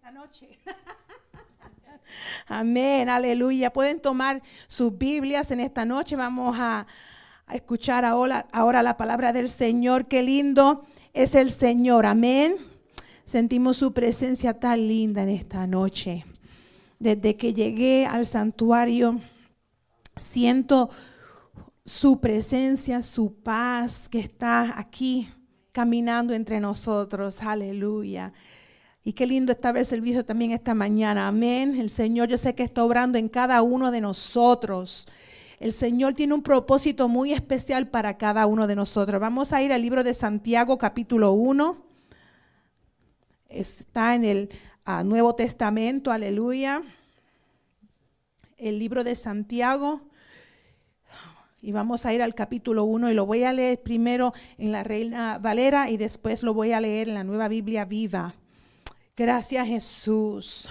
esta noche. Amén, aleluya. Pueden tomar sus Biblias en esta noche. Vamos a, escuchar ahora, ahora la palabra del Señor. Qué lindo es el Señor. Amén. Sentimos su presencia tan linda en esta noche. Desde que llegué al santuario, siento su presencia, su paz que está aquí caminando entre nosotros. Aleluya. Y qué lindo estar el servicio también esta mañana. Amén. El Señor yo sé que está obrando en cada uno de nosotros. El Señor tiene un propósito muy especial para cada uno de nosotros. Vamos a ir al libro de Santiago capítulo 1. Está en el ah, Nuevo Testamento, aleluya. El libro de Santiago. Y vamos a ir al capítulo 1 y lo voy a leer primero en la Reina Valera y después lo voy a leer en la Nueva Biblia Viva. Gracias Jesús.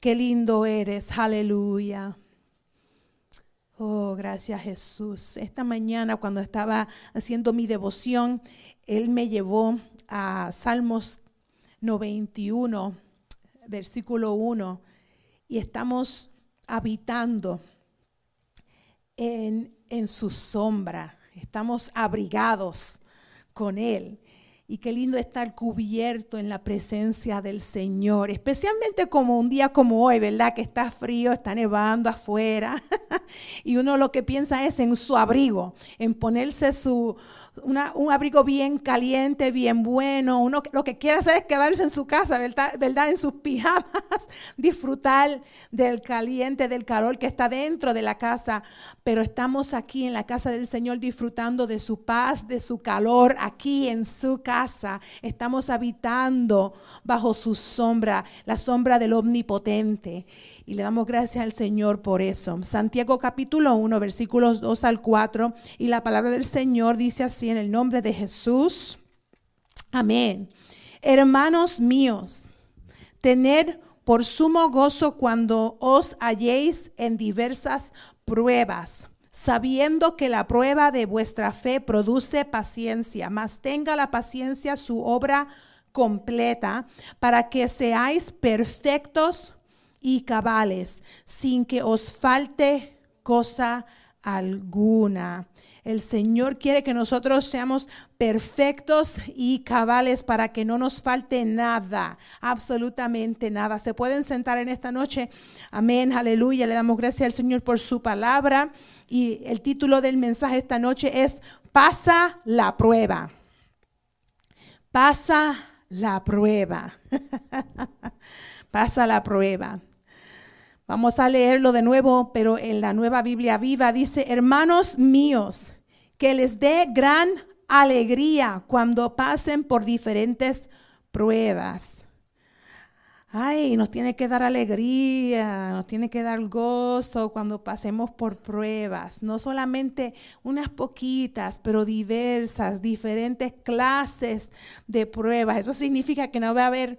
Qué lindo eres. Aleluya. Oh, gracias Jesús. Esta mañana cuando estaba haciendo mi devoción, Él me llevó a Salmos 91, versículo 1, y estamos habitando en, en su sombra, estamos abrigados con Él. Y qué lindo estar cubierto en la presencia del Señor, especialmente como un día como hoy, ¿verdad? Que está frío, está nevando afuera. y uno lo que piensa es en su abrigo, en ponerse su, un abrigo bien caliente, bien bueno. Uno lo que quiere hacer es quedarse en su casa, ¿verdad? En sus pijamas, disfrutar del caliente, del calor que está dentro de la casa. Pero estamos aquí en la casa del Señor disfrutando de su paz, de su calor, aquí en su casa. Estamos habitando bajo su sombra, la sombra del Omnipotente. Y le damos gracias al Señor por eso. Santiago capítulo 1, versículos 2 al 4. Y la palabra del Señor dice así en el nombre de Jesús. Amén. Hermanos míos, tened por sumo gozo cuando os halléis en diversas pruebas, sabiendo que la prueba de vuestra fe produce paciencia, mas tenga la paciencia su obra completa, para que seáis perfectos y cabales, sin que os falte cosa alguna. El Señor quiere que nosotros seamos perfectos y cabales para que no nos falte nada, absolutamente nada. Se pueden sentar en esta noche. Amén, aleluya. Le damos gracias al Señor por su palabra. Y el título del mensaje esta noche es Pasa la prueba. Pasa la prueba. Pasa la prueba. Vamos a leerlo de nuevo, pero en la nueva Biblia viva dice, hermanos míos, que les dé gran alegría cuando pasen por diferentes pruebas. Ay, nos tiene que dar alegría, nos tiene que dar gozo cuando pasemos por pruebas. No solamente unas poquitas, pero diversas, diferentes clases de pruebas. Eso significa que no va a haber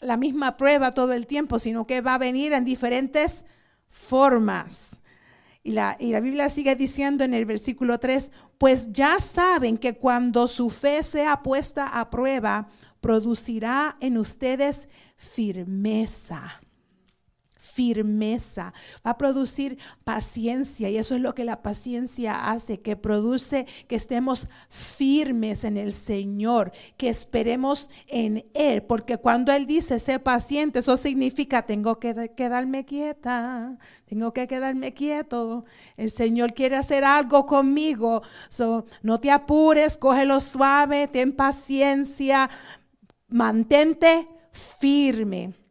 la misma prueba todo el tiempo, sino que va a venir en diferentes formas. Y la, y la, Biblia sigue diciendo en el versículo 3, pues ya saben que cuando su fe sea puesta a prueba, producirá en ustedes firmeza firmeza, va a producir paciencia y eso es lo que la paciencia hace, que produce que estemos firmes en el Señor, que esperemos en Él, porque cuando Él dice sé paciente, eso significa tengo que quedarme quieta, tengo que quedarme quieto, el Señor quiere hacer algo conmigo, no te apures, cógelo suave, ten paciencia, mantente firme.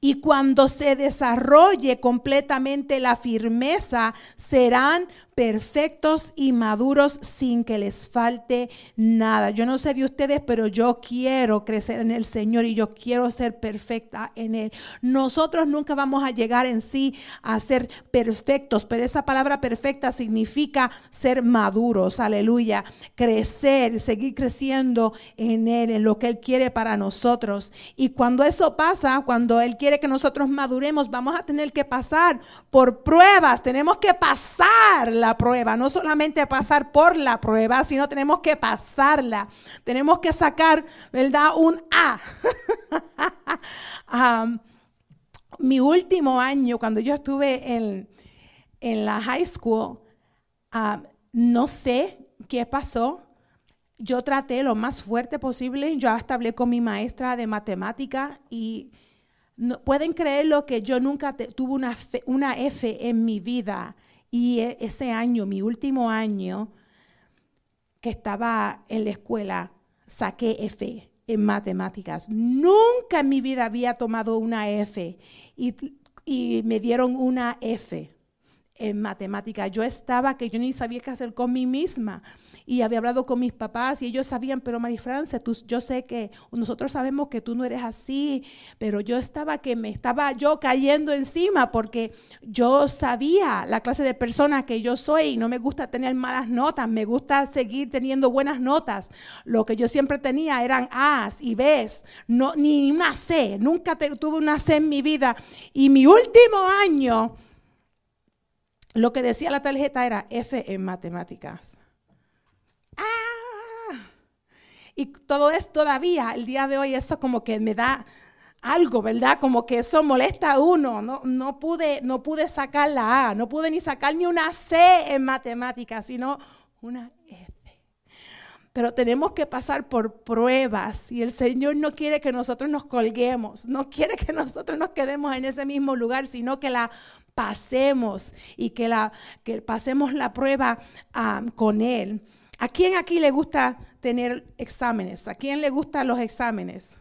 Y cuando se desarrolle completamente la firmeza, serán perfectos y maduros sin que les falte nada. Yo no sé de ustedes, pero yo quiero crecer en el Señor y yo quiero ser perfecta en Él. Nosotros nunca vamos a llegar en sí a ser perfectos, pero esa palabra perfecta significa ser maduros, aleluya, crecer, seguir creciendo en Él, en lo que Él quiere para nosotros. Y cuando eso pasa, cuando Él quiere que nosotros maduremos, vamos a tener que pasar por pruebas, tenemos que pasar la prueba, no solamente pasar por la prueba, sino tenemos que pasarla. Tenemos que sacar, ¿verdad? Un A. mi último año, cuando yo estuve en, la high school, no sé qué pasó. Yo traté lo más fuerte posible. Yo hasta hablé con mi maestra de matemática y no, pueden creerlo que yo nunca tuve una, una F en mi vida. Y e, ese año, mi último año que estaba en la escuela, saqué F en matemáticas. Nunca en mi vida había tomado una F y, y me dieron una F en matemáticas. Yo estaba que yo ni sabía qué hacer con mí misma y había hablado con mis papás y ellos sabían, pero María Francia, yo sé que nosotros sabemos que tú no eres así, pero yo estaba que me estaba yo cayendo encima porque yo sabía la clase de persona que yo soy y no me gusta tener malas notas, me gusta seguir teniendo buenas notas. Lo que yo siempre tenía eran A's y B's, no, ni una C, nunca tuve una C en mi vida. Y mi último año, lo que decía la tarjeta era F en matemáticas. Y todo es todavía, el día de hoy, eso como que me da algo, ¿verdad? Como que eso molesta a uno. No, no, pude, no pude sacar la A, no pude ni sacar ni una C en matemáticas, sino una F. Pero tenemos que pasar por pruebas y el Señor no quiere que nosotros nos colguemos, no quiere que nosotros nos quedemos en ese mismo lugar, sino que la pasemos y que, la, que pasemos la prueba ah, con Él. ¿A quién aquí le gusta tener exámenes? ¿A quién le gustan los exámenes?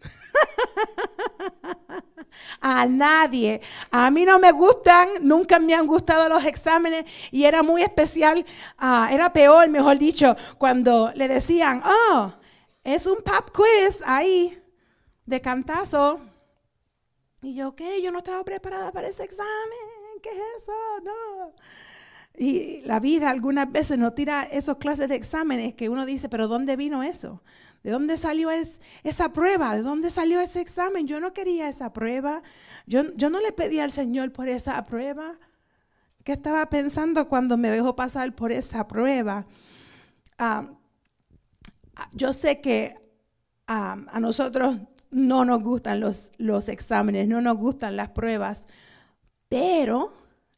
a nadie. A mí no me gustan, nunca me han gustado los exámenes y era muy especial, ah, era peor, mejor dicho, cuando le decían, oh, es un pop quiz ahí de cantazo. Y yo, ¿qué? Yo no estaba preparada para ese examen. ¿Qué es eso? No. Y la vida algunas veces nos tira esos clases de exámenes que uno dice, pero ¿dónde vino eso? ¿De dónde salió esa prueba? ¿De dónde salió ese examen? Yo no quería esa prueba. Yo, yo no le pedí al Señor por esa prueba. ¿Qué estaba pensando cuando me dejó pasar por esa prueba? Ah, yo sé que ah, a nosotros no nos gustan los, los exámenes, no nos gustan las pruebas, pero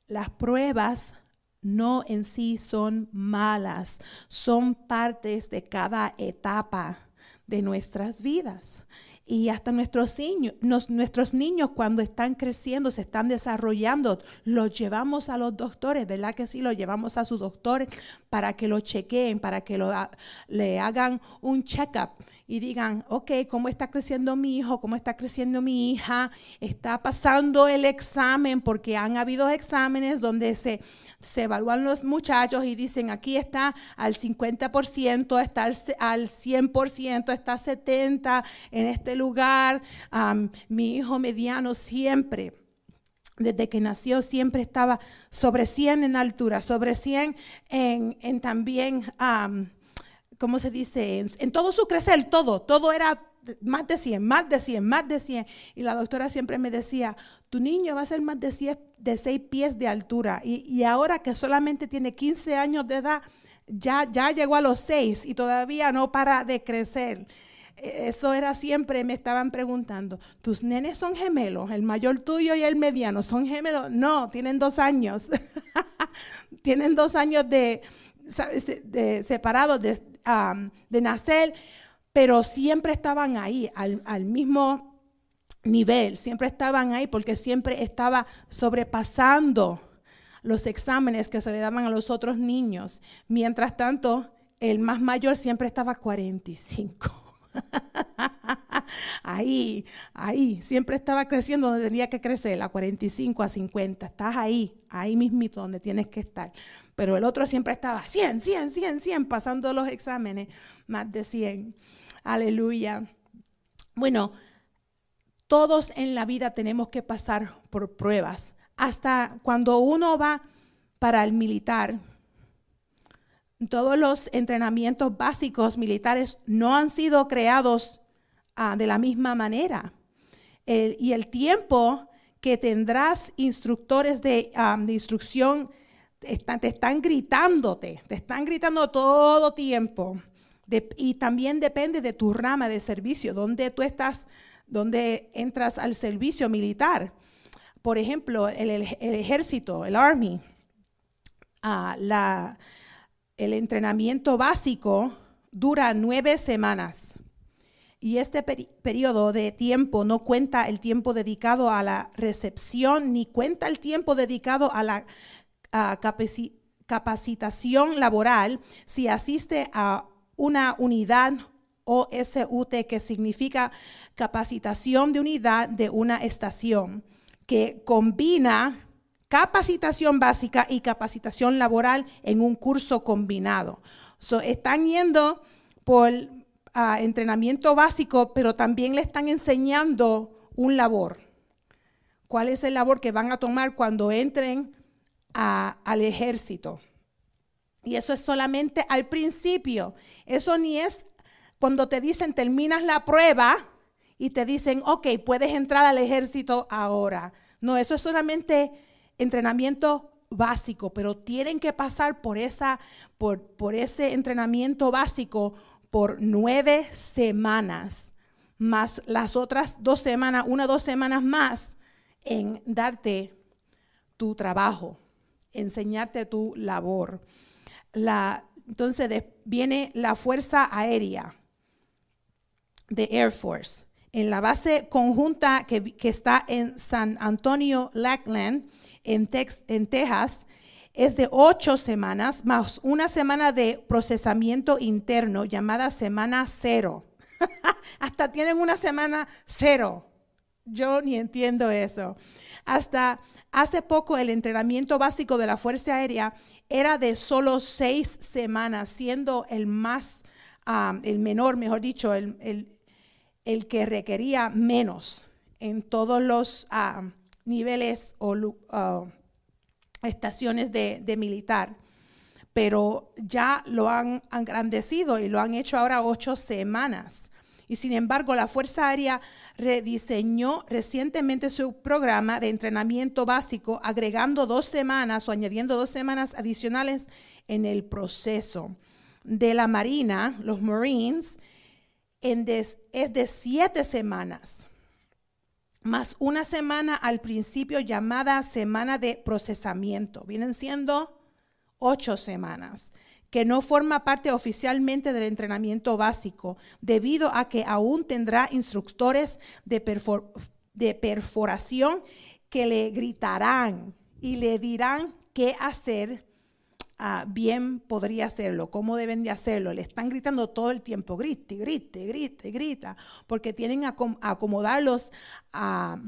las pruebas no en sí son malas, son partes de cada etapa de nuestras vidas. Y hasta nuestros niños, nuestros niños cuando están creciendo, se están desarrollando, los llevamos a los doctores, ¿verdad que sí? Los llevamos a sus doctores para que lo chequeen, para que le hagan un check-up y digan, ok, ¿cómo está creciendo mi hijo? ¿Cómo está creciendo mi hija? Está pasando el examen porque han habido exámenes donde se se evalúan los muchachos y dicen, aquí está al 50%, está al, 100%, está 70% en este lugar. mi hijo mediano siempre desde que nació siempre estaba sobre 100 en altura, sobre 100 en, también, ¿cómo se dice? En, todo su crecer, todo, todo era más de 100, más de 100, más de 100. Y la doctora siempre me decía, tu niño va a ser más de, 100, de 6 pies de altura. Y, ahora que solamente tiene 15 años de edad, ya, ya llegó a los 6 y todavía no para de crecer. E, eso era siempre, me estaban preguntando, ¿tus nenes son gemelos? ¿El mayor tuyo y el mediano son gemelos? No, tienen dos años. tienen dos años de, separados de, de nacer pero siempre estaban ahí, al, mismo nivel, siempre estaban ahí porque siempre estaba sobrepasando los exámenes que se le daban a los otros niños. Mientras tanto, el más mayor siempre estaba 45. ahí, ahí, siempre estaba creciendo donde tenía que crecer, a 45, a 50. Estás ahí, ahí mismito donde tienes que estar. Pero el otro siempre estaba 100, 100, 100, 100, pasando los exámenes, más de 100. Aleluya. Bueno, todos en la vida tenemos que pasar por pruebas. Hasta cuando uno va para el militar, todos los entrenamientos básicos militares no han sido creados ah, de la misma manera. y el tiempo que tendrás instructores de, ah, instrucción te están gritándote, te están gritando todo tiempo y también depende de tu rama de servicio, donde tú estás, donde entras al servicio militar. Por ejemplo, el, ejército, el Army, ah, la, el entrenamiento básico dura nueve semanas. Y este periodo de tiempo no cuenta el tiempo dedicado a la recepción ni cuenta el tiempo dedicado a la capacitación laboral si asiste a una unidad OSUT que significa capacitación de unidad de una estación, que combina capacitación básica y capacitación laboral en un curso combinado. están yendo por entrenamiento básico, pero también le están enseñando un labor. ¿Cuál es el labor que van a tomar cuando entren al ejército? Y eso es solamente al principio. Eso ni es cuando te dicen terminas la prueba y te dicen, ok, puedes entrar al ejército ahora. No, eso es solamente entrenamiento básico, pero tienen que pasar por, esa, por, por ese entrenamiento básico por nueve semanas, más las otras dos semanas, una o dos semanas más en darte tu trabajo, enseñarte tu labor. La, entonces viene la Fuerza Aérea de Air Force. En la base conjunta que, está en San Antonio, Lackland, en, en Texas, es de ocho semanas más una semana de procesamiento interno llamada semana cero. Hasta tienen una semana cero. Yo ni entiendo eso. Hasta hace poco el entrenamiento básico de la Fuerza Aérea era de solo seis semanas, siendo el más, el menor, mejor dicho, el, que requería menos en todos los niveles o uh, estaciones de, militar, pero ya lo han engrandecido y lo han hecho ahora ocho semanas. Y sin embargo, la Fuerza Aérea rediseñó recientemente su programa de entrenamiento básico, agregando dos semanas o añadiendo dos semanas adicionales en el proceso. De la Marina, los Marines, es de siete semanas más una semana al principio llamada semana de procesamiento. Vienen siendo ocho semanas, que no forma parte oficialmente del entrenamiento básico, debido a que aún tendrá instructores de, de perforación que le gritarán y le dirán qué hacer Ah, bien podría hacerlo, cómo deben de hacerlo. Le están gritando todo el tiempo, grite, grite, grite, grita, porque tienen que acomodarlos a,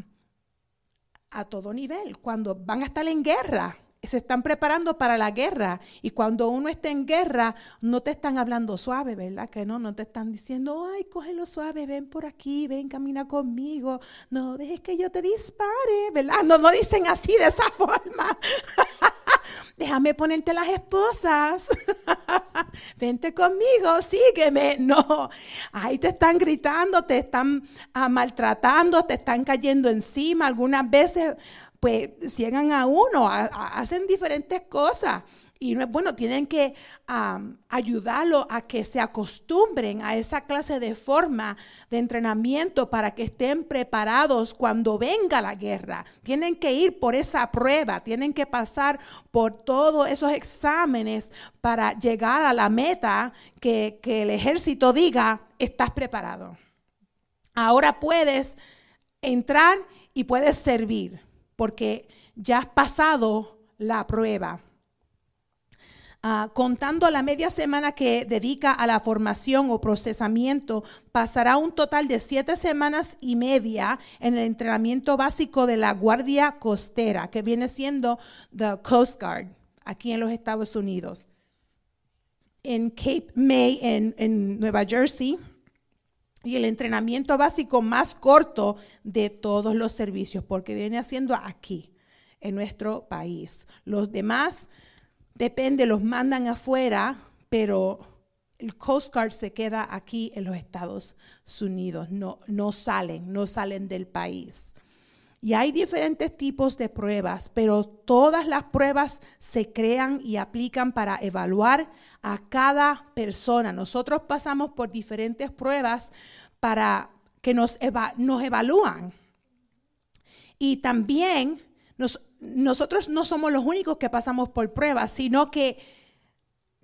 a todo nivel. Cuando van a estar en guerra, se están preparando para la guerra. Y cuando uno está en guerra, no te están hablando suave, ¿verdad? Que no, no te están diciendo, ay, cógelo suave, ven por aquí, ven, camina conmigo. No dejes que yo te dispare, ¿verdad? No, no dicen así de esa forma. Déjame ponerte las esposas, vente conmigo, sígueme. No, ahí te están gritando, te están ah, maltratando, te están cayendo encima. Algunas veces, pues, ciegan a uno, hacen diferentes cosas. Y no es bueno, tienen que ayudarlo a que se acostumbren a esa clase de forma de entrenamiento para que estén preparados cuando venga la guerra. Tienen que ir por esa prueba, tienen que pasar por todos esos exámenes para llegar a la meta que, que el ejército diga, estás preparado. Ahora puedes entrar y puedes servir porque ya has pasado la prueba. Ah, contando la media semana que dedica a la formación o procesamiento, pasará un total de siete semanas y media en el entrenamiento básico de la Guardia Costera, que viene siendo the Coast Guard aquí en los Estados Unidos. En Cape May, en, en Nueva Jersey, y el entrenamiento básico más corto de todos los servicios, porque viene haciendo aquí, en nuestro país. Los demás depende, los mandan afuera, pero el Coast Guard se queda aquí en los Estados Unidos, no, no salen, no salen del país. Y hay diferentes tipos de pruebas, pero todas las pruebas se crean y aplican para evaluar a cada persona. Nosotros pasamos por diferentes pruebas para que nos, nos evalúan. Y también nosotros no somos los únicos que pasamos por pruebas, sino que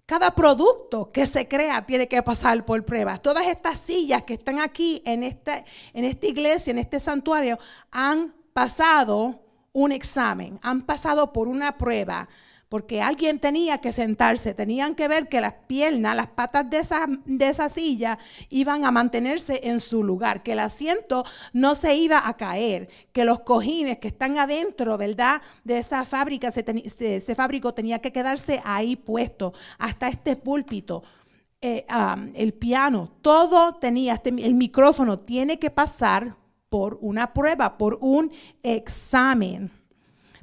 cada producto que se crea tiene que pasar por pruebas. Todas estas sillas que están aquí en esta, en esta iglesia, en este santuario, han pasado un examen, han pasado por una prueba porque alguien tenía que sentarse, tenían que ver que las piernas, las patas de esa, de esa silla iban a mantenerse en su lugar, que el asiento no se iba a caer, que los cojines que están adentro, ¿verdad? De esa fábrica, ese fábrico tenía que quedarse ahí puesto, hasta este púlpito. Eh, el piano, todo tenía, este, el micrófono tiene que pasar por una prueba, por un examen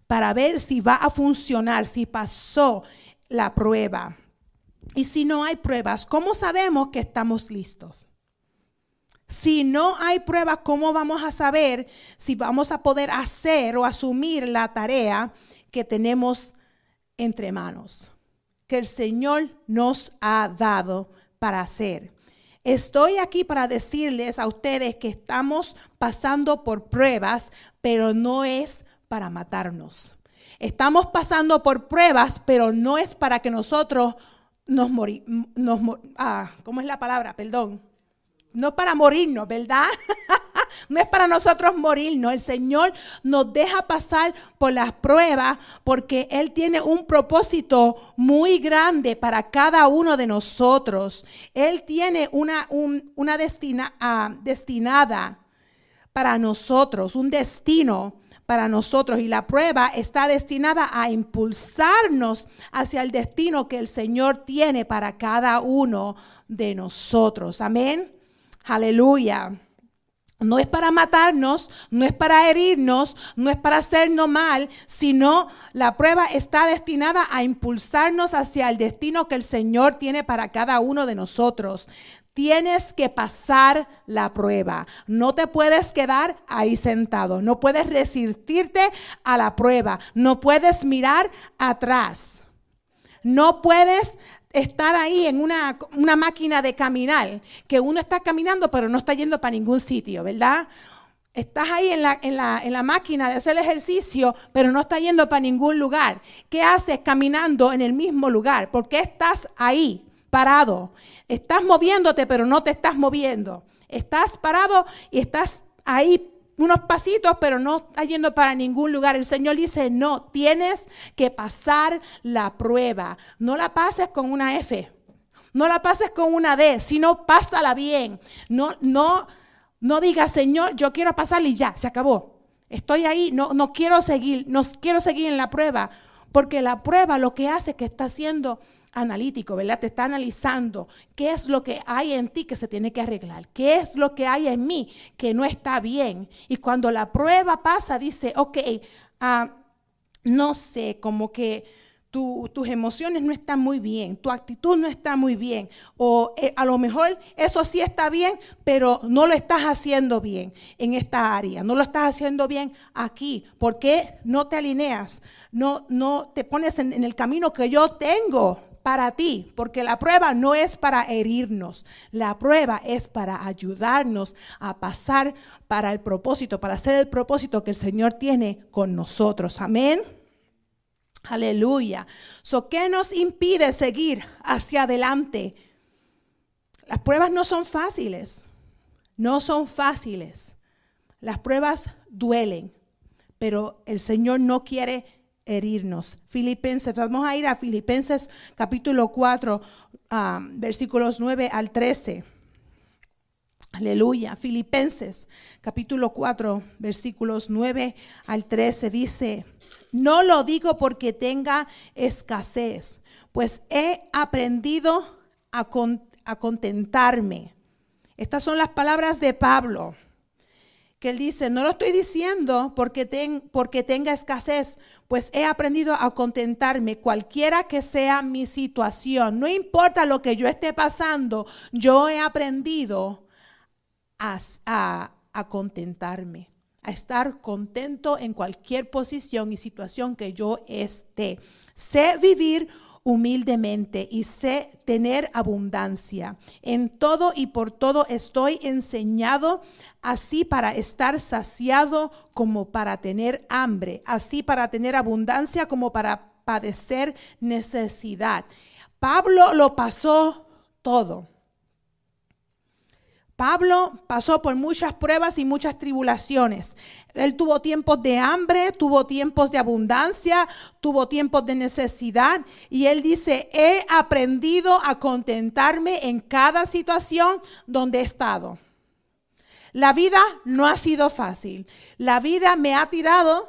para ver si va a funcionar, si pasó la prueba. Y si no hay pruebas, ¿cómo sabemos que estamos listos? Si no hay pruebas, ¿cómo vamos a saber si vamos a poder hacer o asumir la tarea que tenemos entre manos? Que el Señor nos ha dado para hacer. Estoy aquí para decirles a ustedes que estamos pasando por pruebas, pero no es para matarnos. Estamos pasando por pruebas, pero no es para que nosotros nos morimos. Ah, ¿Cómo es la palabra? Perdón. No para morirnos, ¿verdad? no es para nosotros morirnos. El Señor nos deja pasar por las pruebas porque Él tiene un propósito muy grande para cada uno de nosotros. Él tiene una, una ah, destinada para nosotros, un destino para nosotros y la prueba está destinada a impulsarnos hacia el destino que el Señor tiene para cada uno de nosotros. Amén. Aleluya. No es para matarnos, no es para herirnos, no es para hacernos mal, sino la prueba está destinada a impulsarnos hacia el destino que el Señor tiene para cada uno de nosotros. Tienes que pasar la prueba. No te puedes quedar ahí sentado. No puedes resistirte a la prueba. No puedes mirar atrás. No puedes estar ahí en una, máquina de caminar, que uno está caminando pero no está yendo para ningún sitio, ¿verdad? Estás ahí en la, en, la, en la, máquina de hacer ejercicio, pero no estás yendo para ningún lugar. ¿Qué haces caminando en el mismo lugar? ¿Por qué estás ahí, parado? Estás moviéndote, pero no te estás moviendo. Estás parado y estás ahí unos pasitos, pero no estás yendo para ningún lugar. El Señor dice, no, tienes que pasar la prueba. No la pases con una F, no la pases con una D, sino pásala bien. No, no, no digas, Señor, yo quiero pasar y ya, se acabó. Estoy ahí, no, no quiero seguir, no quiero seguir en la prueba, porque la prueba lo que hace es que está haciendo analítico, ¿verdad? Te está analizando qué es lo que hay en ti que se tiene que arreglar, qué es lo que hay en mí que no está bien. Y cuando la prueba pasa, dice, ok, ah, no sé, como que tus emociones no están muy bien, tu actitud no está muy bien, o eh, a lo mejor eso sí está bien, pero no lo estás haciendo bien en esta área, no lo estás haciendo bien aquí. ¿Por qué no te alineas? No, no te pones en el camino que yo tengo para ti, porque la prueba no es para herirnos, la prueba es para ayudarnos a pasar para el propósito, para hacer el propósito que el Señor tiene con nosotros. Amén. Aleluya. So, ¿Qué nos impide seguir hacia adelante? Las pruebas no son fáciles, no son fáciles. Las pruebas duelen, pero el Señor no quiere herirnos. Filipenses, vamos a ir a Filipenses capítulo 4, ah, versículos 9 al 13. Aleluya. Filipenses capítulo 4, versículos 9 al 13 dice, no lo digo porque tenga escasez, pues he aprendido a, a contentarme. Estas son las palabras de Pablo que él dice, no lo estoy diciendo porque, tenga escasez, pues he aprendido a contentarme cualquiera que sea mi situación. No importa lo que yo esté pasando, yo he aprendido a, a contentarme, a estar contento en cualquier posición y situación que yo esté. Sé vivir humildemente y sé tener abundancia. En todo y por todo estoy enseñado, así para estar saciado como para tener hambre, así para tener abundancia como para padecer necesidad. Pablo lo pasó todo. Pablo pasó por muchas pruebas y muchas tribulaciones. Él tuvo tiempos de hambre, tuvo tiempos de abundancia, tuvo tiempos de necesidad. Y él dice, he aprendido a contentarme en cada situación donde he estado. La vida no ha sido fácil. La vida me ha tirado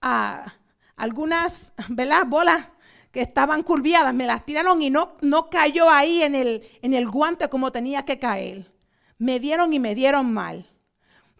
a algunas, ¿verdad? Bolas que estaban curviadas, me las tiraron y no, no cayó ahí en el, en el guante como tenía que caer. Me dieron y me dieron mal.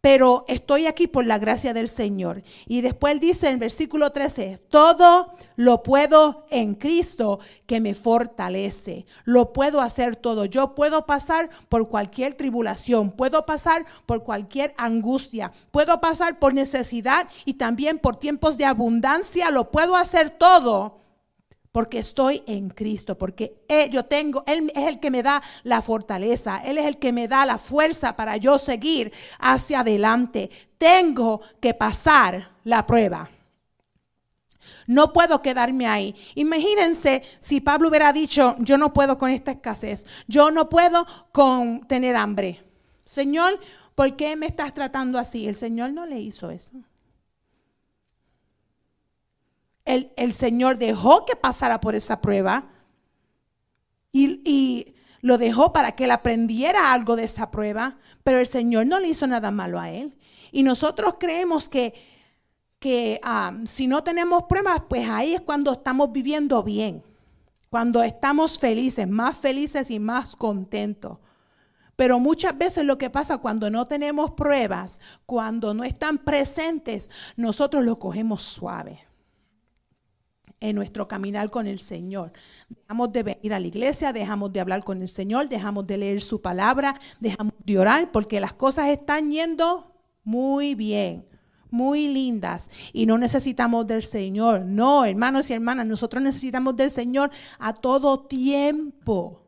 Pero estoy aquí por la gracia del Señor. Y después dice en versículo 13, todo lo puedo en Cristo que me fortalece. Lo puedo hacer todo. Yo puedo pasar por cualquier tribulación, puedo pasar por cualquier angustia, puedo pasar por necesidad y también por tiempos de abundancia. Lo puedo hacer todo porque estoy en Cristo, porque yo tengo, Él es el que me da la fortaleza, Él es el que me da la fuerza para yo seguir hacia adelante. Tengo que pasar la prueba. No puedo quedarme ahí. Imagínense si Pablo hubiera dicho, yo no puedo con esta escasez, yo no puedo con tener hambre. Señor, ¿por qué me estás tratando así? El Señor no le hizo eso el, Señor dejó que pasara por esa prueba y, lo dejó para que él aprendiera algo de esa prueba, pero el Señor no le hizo nada malo a él. Y nosotros creemos que, que ah, si no tenemos pruebas, pues ahí es cuando estamos viviendo bien, cuando estamos felices, más felices y más contentos. Pero muchas veces lo que pasa cuando no tenemos pruebas, cuando no están presentes, nosotros lo cogemos suave en nuestro caminar con el Señor. Dejamos de venir a la iglesia, dejamos de hablar con el Señor, dejamos de leer su palabra, dejamos de orar porque las cosas están yendo muy bien, muy lindas y no necesitamos del Señor. No, hermanos y hermanas, nosotros necesitamos del Señor a todo tiempo.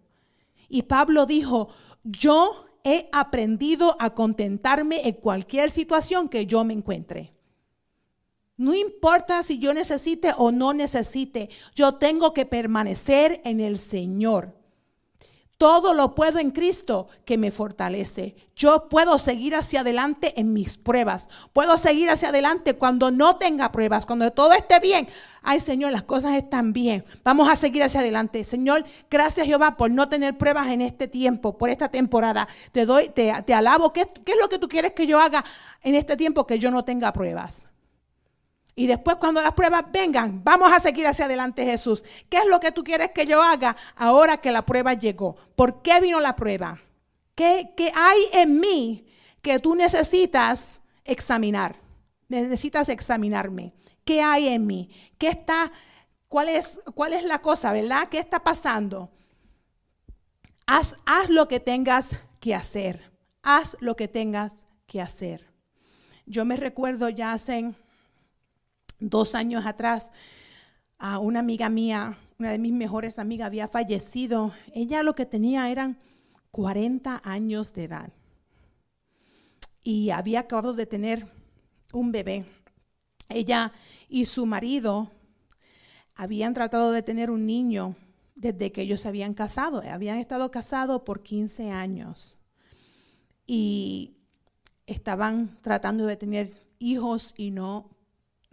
Y Pablo dijo, yo he aprendido a contentarme en cualquier situación que yo me encuentre. No importa si yo necesite o no necesite, yo tengo que permanecer en el Señor. Todo lo puedo en Cristo que me fortalece. Yo puedo seguir hacia adelante en mis pruebas. Puedo seguir hacia adelante cuando no tenga pruebas, cuando todo esté bien. Ay Señor, las cosas están bien. Vamos a seguir hacia adelante. Señor, gracias Jehová por no tener pruebas en este tiempo, por esta temporada. Te doy, te, alabo. ¿Qué, ¿Qué es lo que tú quieres que yo haga en este tiempo que yo no tenga pruebas? Y después cuando las pruebas vengan, vamos a seguir hacia adelante Jesús. ¿Qué es lo que tú quieres que yo haga ahora que la prueba llegó? ¿Por qué vino la prueba? ¿Qué, qué hay en mí que tú necesitas examinar? Necesitas examinarme. ¿Qué hay en mí? ¿Qué está, cuál es, cuál es la cosa, verdad? ¿Qué está pasando? Haz, haz lo que tengas que hacer. Haz lo que tengas que hacer. Yo me recuerdo ya hace dos años atrás, a una amiga mía, una de mis mejores amigas, había fallecido. Ella lo que tenía eran 40 años de edad y había acabado de tener un bebé. Ella y su marido habían tratado de tener un niño desde que ellos se habían casado. Habían estado casados por 15 años y estaban tratando de tener hijos y no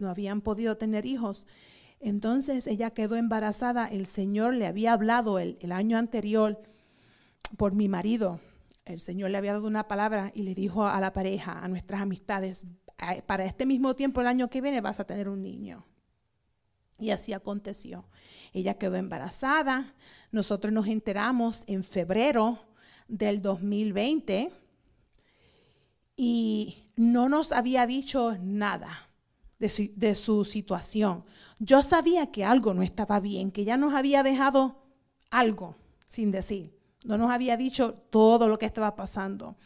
no habían podido tener hijos. Entonces ella quedó embarazada. El Señor le había hablado el, año anterior por mi marido. El Señor le había dado una palabra y le dijo a la pareja, a nuestras amistades, para este mismo tiempo, el año que viene, vas a tener un niño. Y así aconteció. Ella quedó embarazada. Nosotros nos enteramos en febrero del 2020 y no nos había dicho nada de su, situación. Yo sabía que algo no estaba bien, que ya nos había dejado algo sin decir. No nos había dicho todo lo que estaba pasando.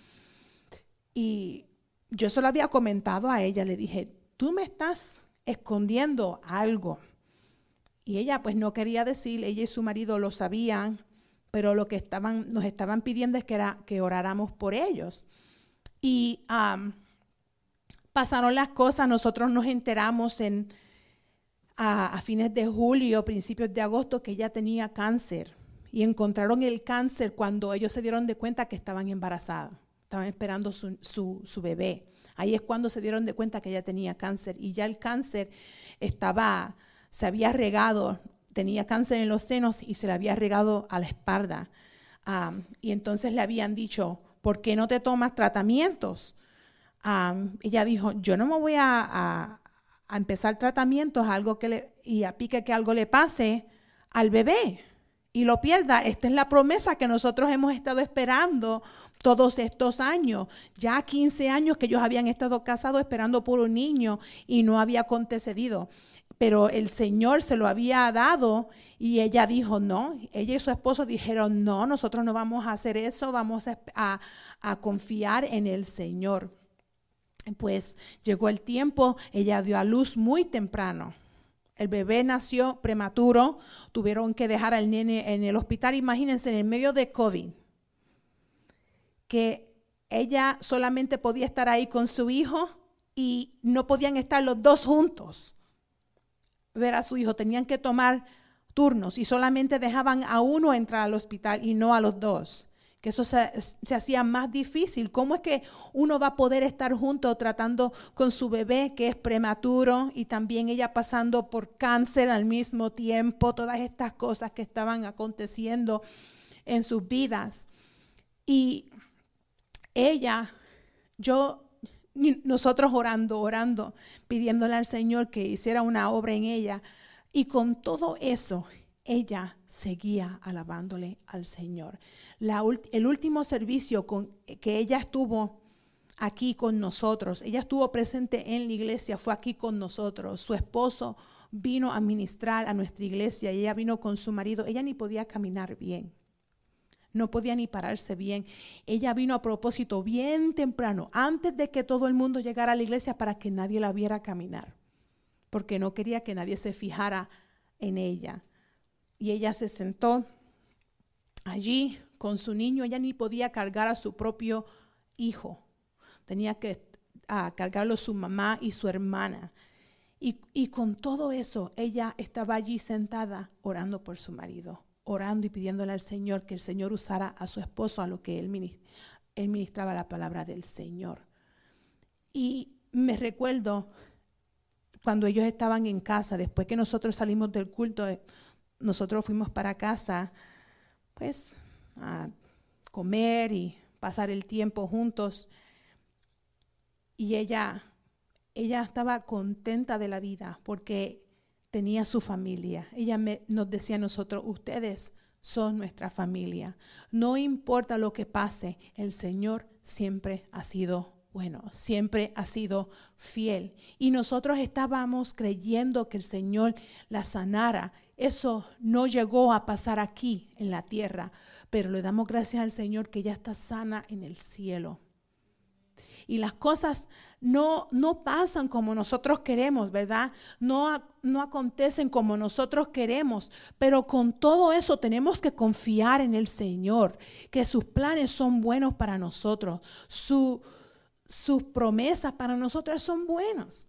Y yo se lo había comentado a ella, le dije, tú me estás escondiendo algo. Y ella pues no quería decir, ella y su marido lo sabían, pero lo que estaban, nos estaban pidiendo es que, era, que oráramos por ellos. Y pasaron las cosas, nosotros nos enteramos en, a, fines de julio, principios de agosto, que ella tenía cáncer. Y encontraron el cáncer cuando ellos se dieron de cuenta que estaban embarazadas, estaban esperando su, su bebé. Ahí es cuando se dieron de cuenta que ella tenía cáncer y ya el cáncer estaba, se había regado, tenía cáncer en los senos y se le había regado a la espalda. y entonces le habían dicho, ¿por qué no te tomas tratamientos? Ella dijo, yo no me voy a, a, empezar tratamientos algo que le, y a pique que algo le pase al bebé y lo pierda. Esta es la promesa que nosotros hemos estado esperando todos estos años. Ya 15 años que ellos habían estado casados esperando por un niño y no había acontecido. Pero el Señor se lo había dado y ella dijo, no, ella y su esposo dijeron, no, nosotros no vamos a hacer eso, vamos a, a confiar en el Señor. Pues llegó el tiempo, ella dio a luz muy temprano el bebé nació prematuro, tuvieron que dejar al nene en el hospital. Imagínense, en el medio de COVID, que ella solamente podía estar ahí con su hijo y no podían estar los dos juntos. Ver a su hijo, tenían que tomar turnos y solamente dejaban a uno entrar al hospital y no a los dos que eso se, hacía más difícil. ¿Cómo es que uno va a poder estar junto tratando con su bebé que es prematuro y también ella pasando por cáncer al mismo tiempo? Todas estas cosas que estaban aconteciendo en sus vidas. Y ella, yo, nosotros orando, orando, pidiéndole al Señor que hiciera una obra en ella. Y con todo eso, ella seguía alabándole al Señor. el último servicio con, que ella estuvo aquí con nosotros, ella estuvo presente en la iglesia, fue aquí con nosotros. Su esposo vino a ministrar a nuestra iglesia y ella vino con su marido. Ella ni podía caminar bien, no podía ni pararse bien. Ella vino a propósito bien temprano, antes de que todo el mundo llegara a la iglesia para que nadie la viera caminar, porque no quería que nadie se fijara en ella y ella se sentó allí con su niño. Ella ni podía cargar a su propio hijo. Tenía que cargarlo su mamá y su hermana. Y, y, con todo eso, ella estaba allí sentada orando por su marido, orando y pidiéndole al Señor que el Señor usara a su esposo a lo que él, él ministraba la palabra del Señor. Y me recuerdo cuando ellos estaban en casa, después que nosotros salimos del culto, nosotros fuimos para casa, pues, a comer y pasar el tiempo juntos. Y ella, ella estaba contenta de la vida porque tenía su familia. Ella nos decía a nosotros, ustedes son nuestra familia. No importa lo que pase, el Señor siempre ha sido bueno, siempre ha sido fiel. Y nosotros estábamos creyendo que el Señor la sanara eso no llegó a pasar aquí en la tierra, pero le damos gracias al Señor que ya está sana en el cielo. Y las cosas no, no pasan como nosotros queremos, ¿verdad? No, no acontecen como nosotros queremos, pero con todo eso tenemos que confiar en el Señor, que sus planes son buenos para nosotros, sus promesas para nosotros son buenas.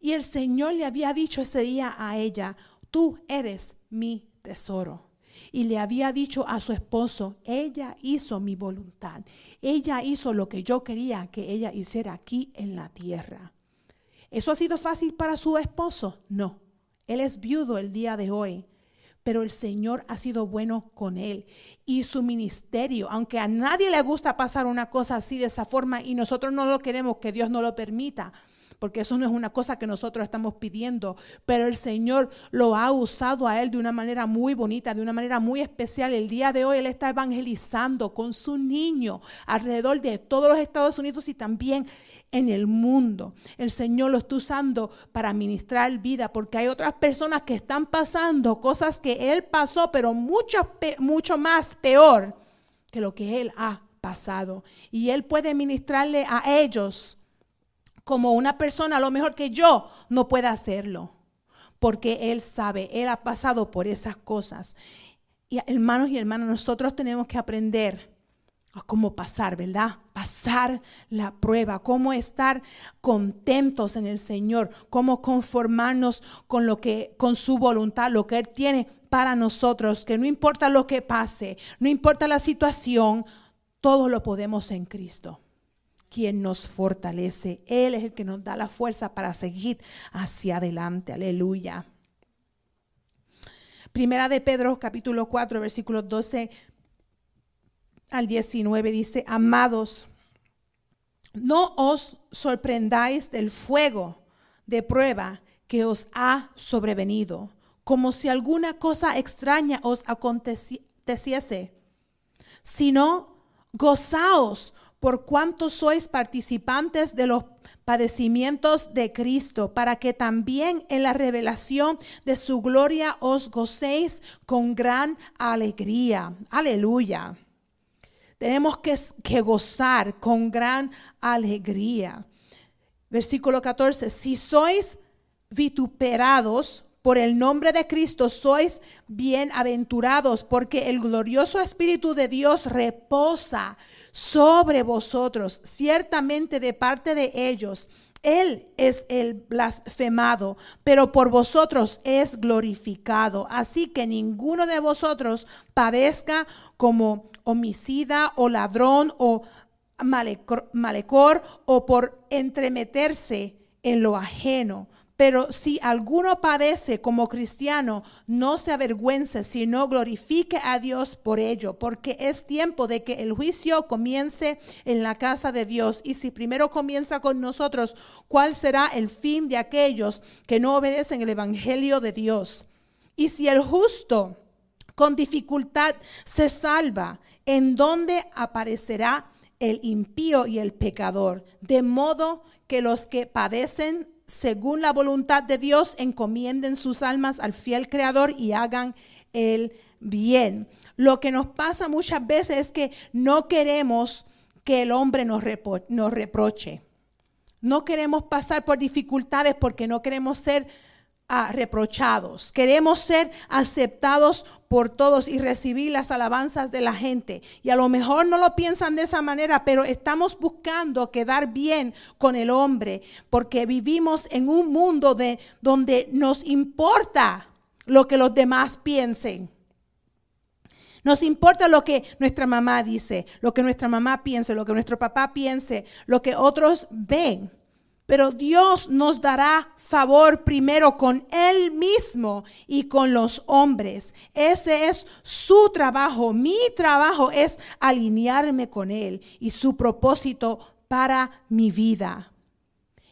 Y el Señor le había dicho ese día a ella, tú eres mi tesoro. Y le había dicho a su esposo, ella hizo mi voluntad, ella hizo lo que yo quería que ella hiciera aquí en la tierra. ¿Eso ha sido fácil para su esposo? No, él es viudo el día de hoy, pero el Señor ha sido bueno con él. Y su ministerio, aunque a nadie le gusta pasar una cosa así de esa forma y nosotros no lo queremos, que Dios no lo permita, porque eso no es una cosa que nosotros estamos pidiendo, pero el Señor lo ha usado a él de una manera muy bonita, de una manera muy especial. El día de hoy él está evangelizando con su niño alrededor de todos los Estados Unidos y también en el mundo. El Señor lo está usando para ministrar vida, porque hay otras personas que están pasando cosas que Él pasó, pero mucho, mucho más peor que lo que Él ha pasado. Y Él puede ministrarle a ellos como una persona a lo mejor que yo no pueda hacerlo. porque Él sabe, Él ha pasado por esas cosas. Y hermanos y hermanas, nosotros tenemos que aprender a cómo pasar, ¿verdad? Pasar la prueba, cómo estar contentos en el Señor, cómo conformarnos con lo que con su voluntad, lo que él tiene para nosotros, que no importa lo que pase, no importa la situación, todo lo podemos en Cristo quien nos fortalece. Él es el que nos da la fuerza para seguir hacia adelante. Aleluya. Primera de Pedro capítulo 4 versículos 12 al 19 dice, amados, no os sorprendáis del fuego de prueba que os ha sobrevenido, como si alguna cosa extraña os aconteciese, sino gozaos por cuanto sois participantes de los padecimientos de Cristo, para que también en la revelación de su gloria os gocéis con gran alegría. Aleluya. Tenemos que, que gozar con gran alegría. Versículo 14, si sois vituperados por el nombre de Cristo sois bienaventurados, porque el glorioso Espíritu de Dios reposa sobre vosotros, ciertamente de parte de ellos. Él es el blasfemado, pero por vosotros es glorificado. Así que ninguno de vosotros padezca como homicida o ladrón o malecor o por entremeterse en lo ajeno pero si alguno padece como cristiano, no se avergüence, sino glorifique a Dios por ello, porque es tiempo de que el juicio comience en la casa de Dios. Y si primero comienza con nosotros, ¿cuál será el fin de aquellos que no obedecen el Evangelio de Dios? Y si el justo con dificultad se salva, ¿en dónde aparecerá el impío y el pecador? De modo que los que padecen según la voluntad de Dios, encomienden sus almas al fiel Creador y hagan el bien. Lo que nos pasa muchas veces es que no queremos que el hombre nos, nos reproche. No queremos pasar por dificultades porque no queremos ser reprochados. Queremos ser aceptados por todos y recibir las alabanzas de la gente. Y a lo mejor no lo piensan de esa manera, pero estamos buscando quedar bien con el hombre porque vivimos en un mundo de, donde nos importa lo que los demás piensen. Nos importa lo que nuestra mamá dice, lo que nuestra mamá piense, lo que nuestro papá piense, lo que otros ven. Pero Dios nos dará favor primero con Él mismo y con los hombres. Ese es su trabajo. Mi trabajo es alinearme con Él y su propósito para mi vida.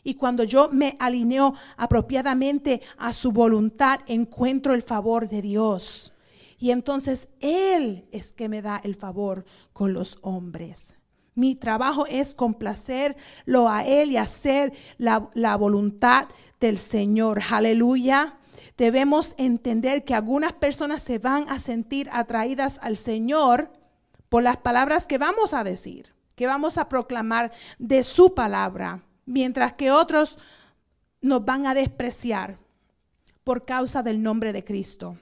Y cuando yo me alineo apropiadamente a su voluntad, encuentro el favor de Dios. Y entonces Él es que me da el favor con los hombres. Mi trabajo es complacerlo a Él y hacer la, voluntad del Señor. Aleluya. Debemos entender que algunas personas se van a sentir atraídas al Señor por las palabras que vamos a decir, que vamos a proclamar de su palabra, mientras que otros nos van a despreciar por causa del nombre de Cristo.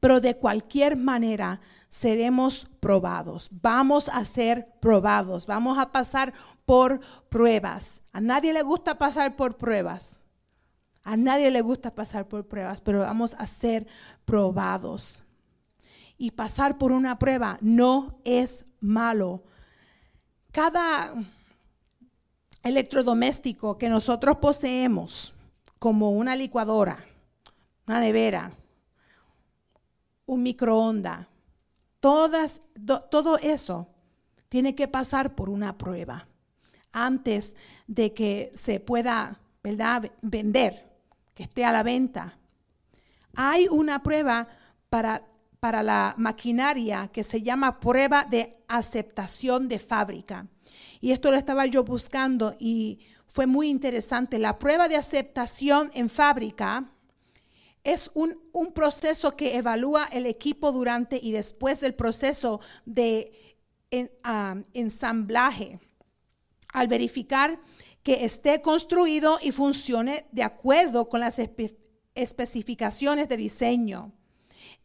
Pero de cualquier manera seremos probados. Vamos a ser probados. Vamos a pasar por pruebas. A nadie le gusta pasar por pruebas. A nadie le gusta pasar por pruebas, pero vamos a ser probados. Y pasar por una prueba no es malo. Cada electrodoméstico que nosotros poseemos, como una licuadora, una nevera, un microondas, todas, todo eso tiene que pasar por una prueba antes de que se pueda, ¿verdad?, vender, que esté a la venta. Hay una prueba para, para la maquinaria que se llama prueba de aceptación de fábrica. Y esto lo estaba yo buscando y fue muy interesante. La prueba de aceptación en fábrica es un, proceso que evalúa el equipo durante y después del proceso de ensamblaje. Al verificar que esté construido y funcione de acuerdo con las especificaciones de diseño.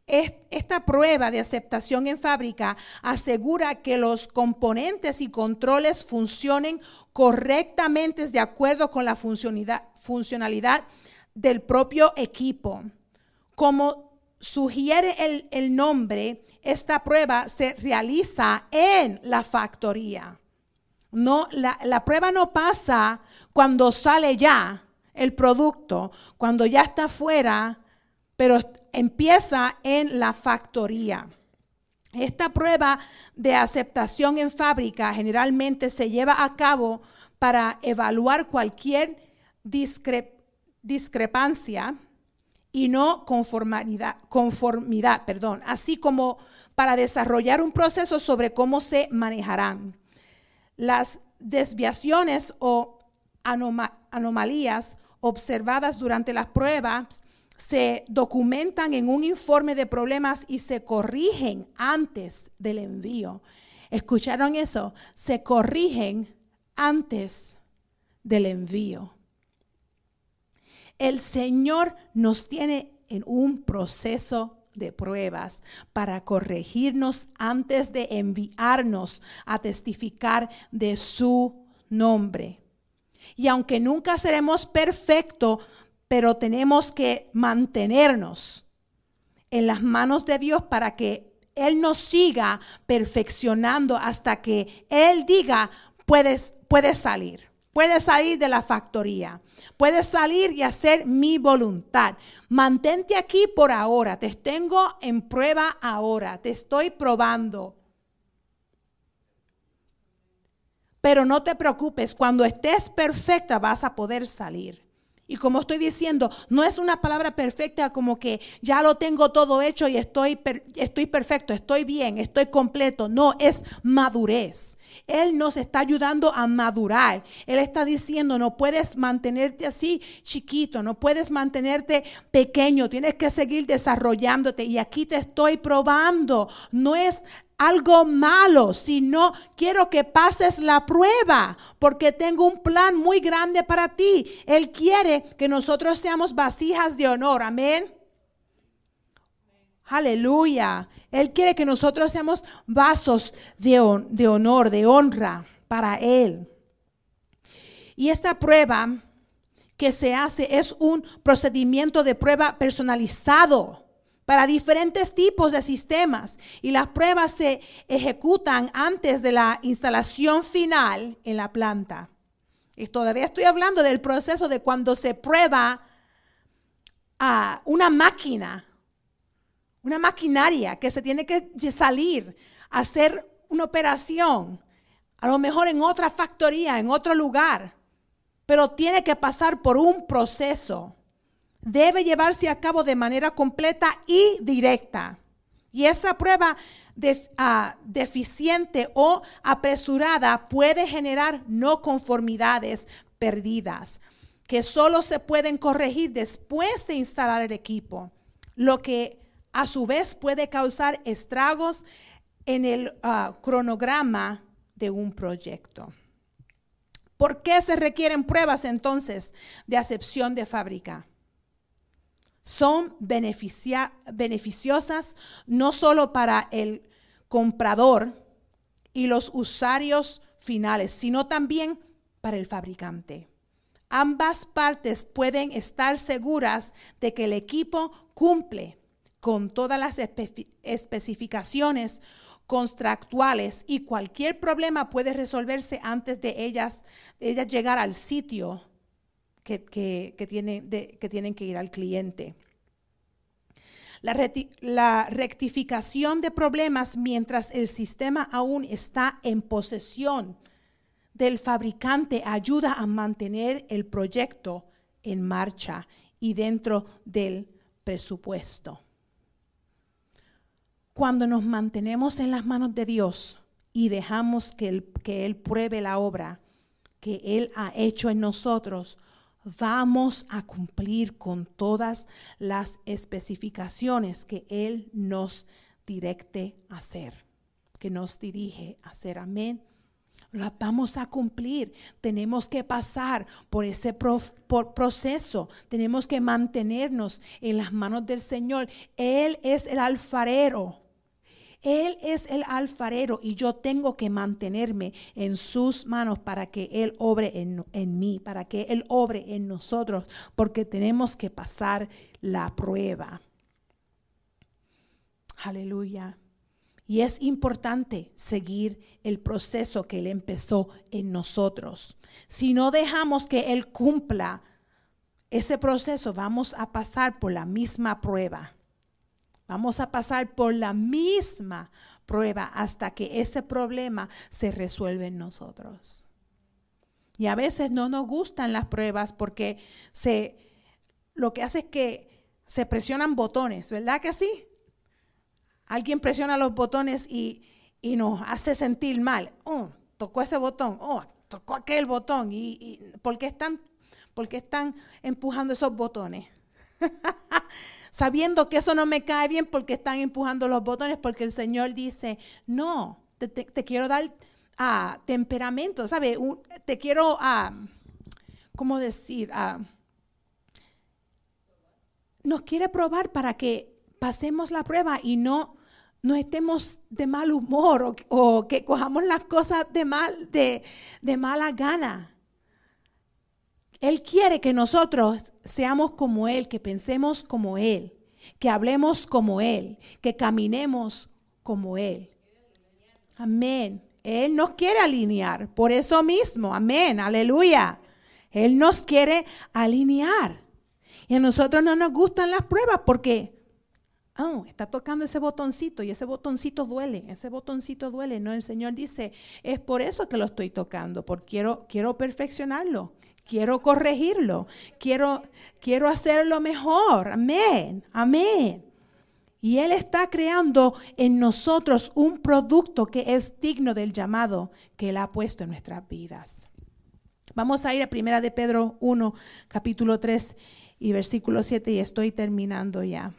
Esta prueba de aceptación en fábrica asegura que los componentes y controles funcionen correctamente de acuerdo con la funcionalidad del propio equipo. Como sugiere el, nombre, esta prueba se realiza en la factoría. No, la, la prueba no pasa cuando sale ya el producto, cuando ya está fuera, pero empieza en la factoría. Esta prueba de aceptación en fábrica generalmente se lleva a cabo para evaluar cualquier discrepancia y no conformidad, conformidad, perdón, así como para desarrollar un proceso sobre cómo se manejarán. Las desviaciones o anomalías observadas durante las pruebas se documentan en un informe de problemas y se corrigen antes del envío. ¿Escucharon eso? Se corrigen antes del envío. El Señor nos tiene en un proceso de pruebas para corregirnos antes de enviarnos a testificar de su nombre. Y aunque nunca seremos perfectos, pero tenemos que mantenernos en las manos de Dios para que Él nos siga perfeccionando hasta que Él diga, puedes, puedes salir. Puedes salir de la factoría. Puedes salir y hacer mi voluntad. Mantente aquí por ahora. Te tengo en prueba ahora. Te estoy probando. Pero no te preocupes. Cuando estés perfecta vas a poder salir. Y como estoy diciendo, no es una palabra perfecta como que ya lo tengo todo hecho y estoy, estoy perfecto, estoy bien, estoy completo. No, es madurez. Él nos está ayudando a madurar. Él está diciendo, no puedes mantenerte así chiquito, no puedes mantenerte pequeño, tienes que seguir desarrollándote. Y aquí te estoy probando. No es algo malo, sino quiero que pases la prueba, porque tengo un plan muy grande para ti. Él quiere que nosotros seamos vasijas de honor, amén. Aleluya. Él quiere que nosotros seamos vasos de, de honor, de honra para Él. Y esta prueba que se hace es un procedimiento de prueba personalizado para diferentes tipos de sistemas y las pruebas se ejecutan antes de la instalación final en la planta. Y todavía estoy hablando del proceso de cuando se prueba a una máquina, una maquinaria que se tiene que salir a hacer una operación, a lo mejor en otra factoría, en otro lugar, pero tiene que pasar por un proceso debe llevarse a cabo de manera completa y directa. Y esa prueba ah, deficiente o apresurada puede generar no conformidades perdidas, que solo se pueden corregir después de instalar el equipo, lo que a su vez puede causar estragos en el ah, cronograma de un proyecto. ¿Por qué se requieren pruebas entonces de acepción de fábrica? Son beneficiosas no solo para el comprador y los usuarios finales, sino también para el fabricante. Ambas partes pueden estar seguras de que el equipo cumple con todas las especificaciones contractuales y cualquier problema puede resolverse antes de ellas, ellas llegar al sitio que, que, tienen que ir al cliente. La, rectificación de problemas mientras el sistema aún está en posesión del fabricante ayuda a mantener el proyecto en marcha y dentro del presupuesto. Cuando nos mantenemos en las manos de Dios y dejamos que él pruebe la obra que Él ha hecho en nosotros, vamos a cumplir con todas las especificaciones que Él nos directe a hacer, que nos dirige a hacer. Amén. las vamos a cumplir. Tenemos que pasar por ese proceso. Tenemos que mantenernos en las manos del Señor. Él es el alfarero. Él es el alfarero y yo tengo que mantenerme en sus manos para que Él obre en, mí, para que Él obre en nosotros, porque tenemos que pasar la prueba. Aleluya. Y es importante seguir el proceso que Él empezó en nosotros. Si no dejamos que Él cumpla ese proceso, vamos a pasar por la misma prueba. Vamos a pasar por la misma prueba hasta que ese problema se resuelve en nosotros. Y a veces no nos gustan las pruebas porque se, lo que hace es que se presionan botones, ¿verdad que sí? Alguien presiona los botones y, nos hace sentir mal. Oh, tocó ese botón, oh, tocó aquel botón. ¿Y, qué están, por qué están empujando esos botones? Sabiendo que eso no me cae bien porque están empujando los botones, porque el Señor dice, no, te, quiero dar ah, temperamento, ¿sabes? Te quiero, uh, ¿cómo decir? Ah, nos quiere probar para que pasemos la prueba y no no estemos de mal humor o, que cojamos las cosas de, mal, de, de mala gana. Él quiere que nosotros seamos como Él, que pensemos como Él, que hablemos como Él, que caminemos como Él. Amén. Él nos quiere alinear, por eso mismo, amén, aleluya. Él nos quiere alinear. Y a nosotros no nos gustan las pruebas porque Oh, está tocando ese botoncito y ese botoncito duele, ese botoncito duele. No, el Señor dice, es por eso que lo estoy tocando, porque quiero, quiero perfeccionarlo, quiero corregirlo, quiero, quiero hacerlo mejor. Amén, amén. Y Él está creando en nosotros un producto que es digno del llamado que Él ha puesto en nuestras vidas. Vamos a ir a Primera de Pedro 1, capítulo 3 y versículo 7 y estoy terminando ya.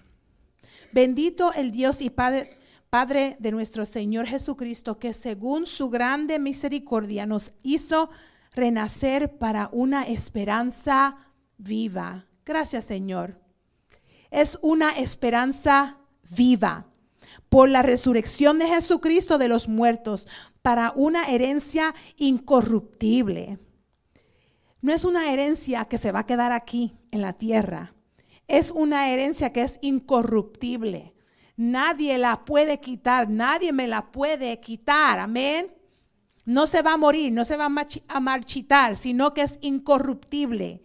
Bendito el Dios y Padre, Padre de nuestro Señor Jesucristo, que según su grande misericordia nos hizo renacer para una esperanza viva. Gracias, Señor. Es una esperanza viva por la resurrección de Jesucristo de los muertos para una herencia incorruptible. No es una herencia que se va a quedar aquí en la tierra es una herencia que es incorruptible. Nadie la puede quitar, nadie me la puede quitar. Amén. No se va a morir, no se va a marchitar, sino que es incorruptible,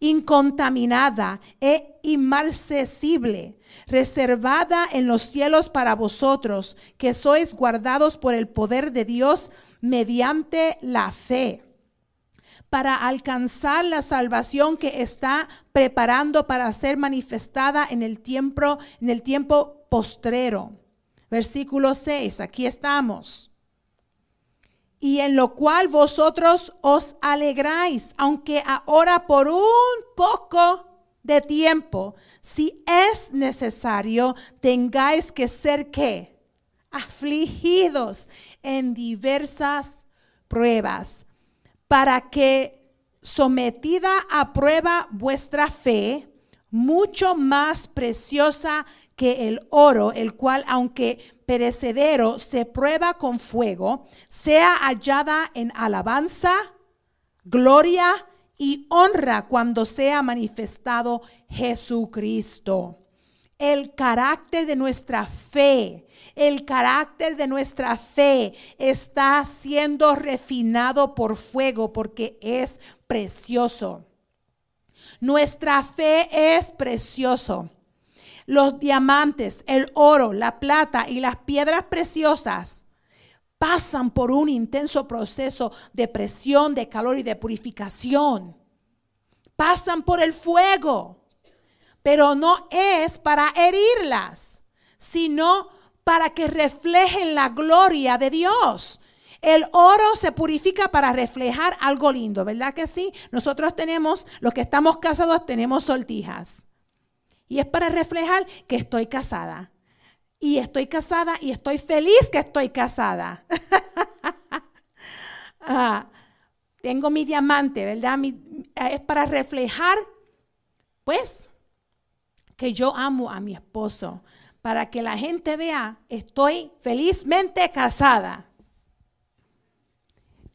incontaminada e inmarcesible, reservada en los cielos para vosotros, que sois guardados por el poder de Dios mediante la fe para alcanzar la salvación que está preparando para ser manifestada en el tiempo, en el tiempo postrero. Versículo 6, aquí estamos. Y en lo cual vosotros os alegráis, aunque ahora por un poco de tiempo, si es necesario, tengáis que ser qué? Afligidos en diversas pruebas para que sometida a prueba vuestra fe, mucho más preciosa que el oro, el cual aunque perecedero se prueba con fuego, sea hallada en alabanza, gloria y honra cuando sea manifestado Jesucristo. El carácter de nuestra fe el carácter de nuestra fe está siendo refinado por fuego porque es precioso. Nuestra fe es precioso. Los diamantes, el oro, la plata y las piedras preciosas pasan por un intenso proceso de presión, de calor y de purificación. Pasan por el fuego, pero no es para herirlas, sino para que reflejen la gloria de Dios. El oro se purifica para reflejar algo lindo, ¿verdad que sí? Nosotros tenemos, los que estamos casados, tenemos sortijas. Y es para reflejar que estoy casada. Y estoy casada y estoy feliz que estoy casada. ah, tengo mi diamante, ¿verdad? es para reflejar, pues, que yo amo a mi esposo, para que la gente vea, estoy felizmente casada.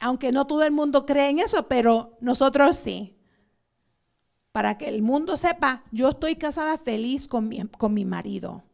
Aunque no todo el mundo cree en eso, pero nosotros sí. Para que el mundo sepa, yo estoy casada feliz con mi, con mi marido.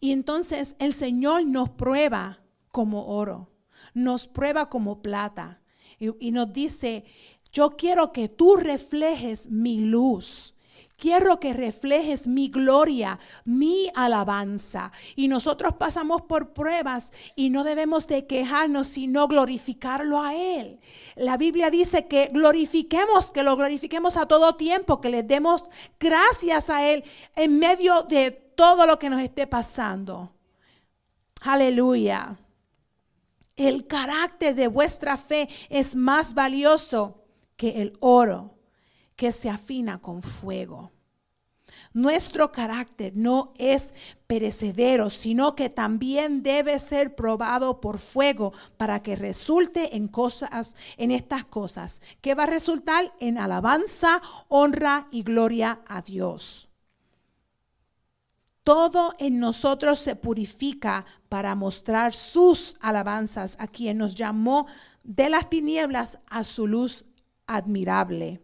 Y entonces el Señor nos prueba como oro, nos prueba como plata y, y nos dice, yo quiero que tú reflejes mi luz. Quiero que reflejes mi gloria, mi alabanza. Y nosotros pasamos por pruebas y no debemos de quejarnos, sino glorificarlo a Él. La Biblia dice que glorifiquemos, que lo glorifiquemos a todo tiempo, que le demos gracias a Él en medio de todo lo que nos esté pasando. Aleluya. El carácter de vuestra fe es más valioso que el oro que se afina con fuego. Nuestro carácter no es perecedero, sino que también debe ser probado por fuego para que resulte en cosas, en estas cosas, que va a resultar en alabanza, honra y gloria a Dios. Todo en nosotros se purifica para mostrar sus alabanzas a quien nos llamó de las tinieblas a su luz admirable.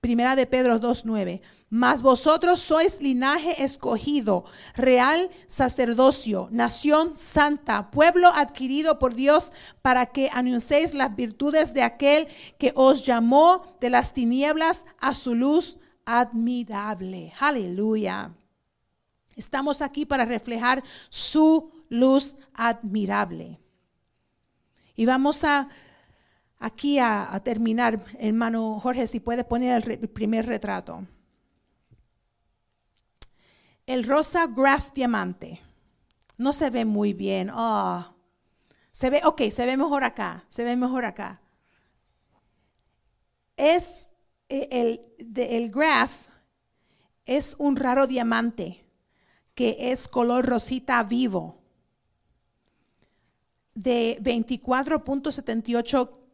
Primera de Pedro 2.9. Mas vosotros sois linaje escogido, real sacerdocio, nación santa, pueblo adquirido por Dios para que anunciéis las virtudes de aquel que os llamó de las tinieblas a su luz admirable. Aleluya. Estamos aquí para reflejar su luz admirable. Y vamos a aquí a, terminar, hermano Jorge, si puede poner el, primer retrato. El rosa graph diamante. No se ve muy bien. Ah, se ve, ok, se ve mejor acá. Se ve mejor acá. Es eh, el, el graph es un raro diamante que es color rosita vivo de 24.78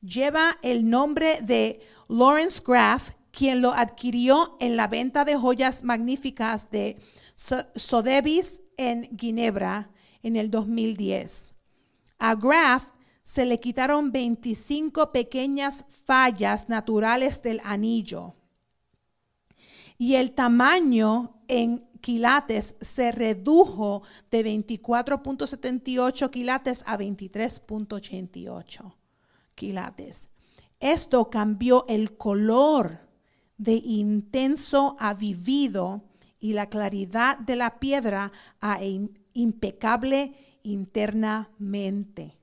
Lleva el nombre de Lawrence Graff, quien lo adquirió en la venta de joyas magníficas de Sotheby's en Ginebra en el 2010. A Graff se le quitaron 25 pequeñas fallas naturales del anillo y el tamaño en quilates se redujo de 24.78 quilates a 23.88 quilates. Esto cambió el color de intenso a vivido y la claridad de la piedra a impecable internamente.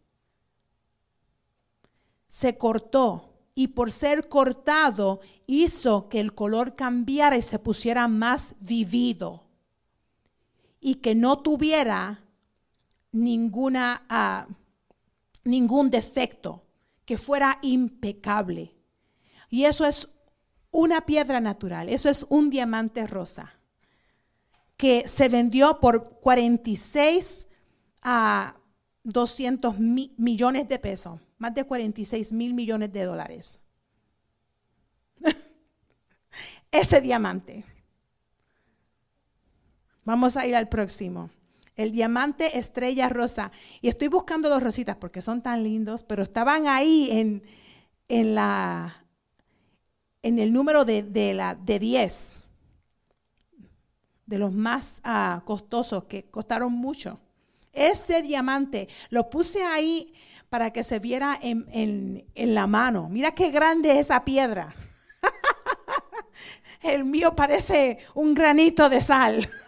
Se cortó y por ser cortado hizo que el color cambiara y se pusiera más vivido y que no tuviera ninguna, ah, ningún defecto, que fuera impecable. Y eso es una piedra natural, eso es un diamante rosa, que se vendió por 46 a 200 millones de pesos, más de 46 mil millones de dólares. Ese diamante. Vamos a ir al próximo. El diamante estrella rosa. Y estoy buscando dos rositas porque son tan lindos, pero estaban ahí en, en, la, en el número de, la, de 10, de los más ah, costosos, que costaron mucho. Ese diamante lo puse ahí para que se viera en, en la mano. Mira qué grande es esa piedra. El mío parece un granito de sal.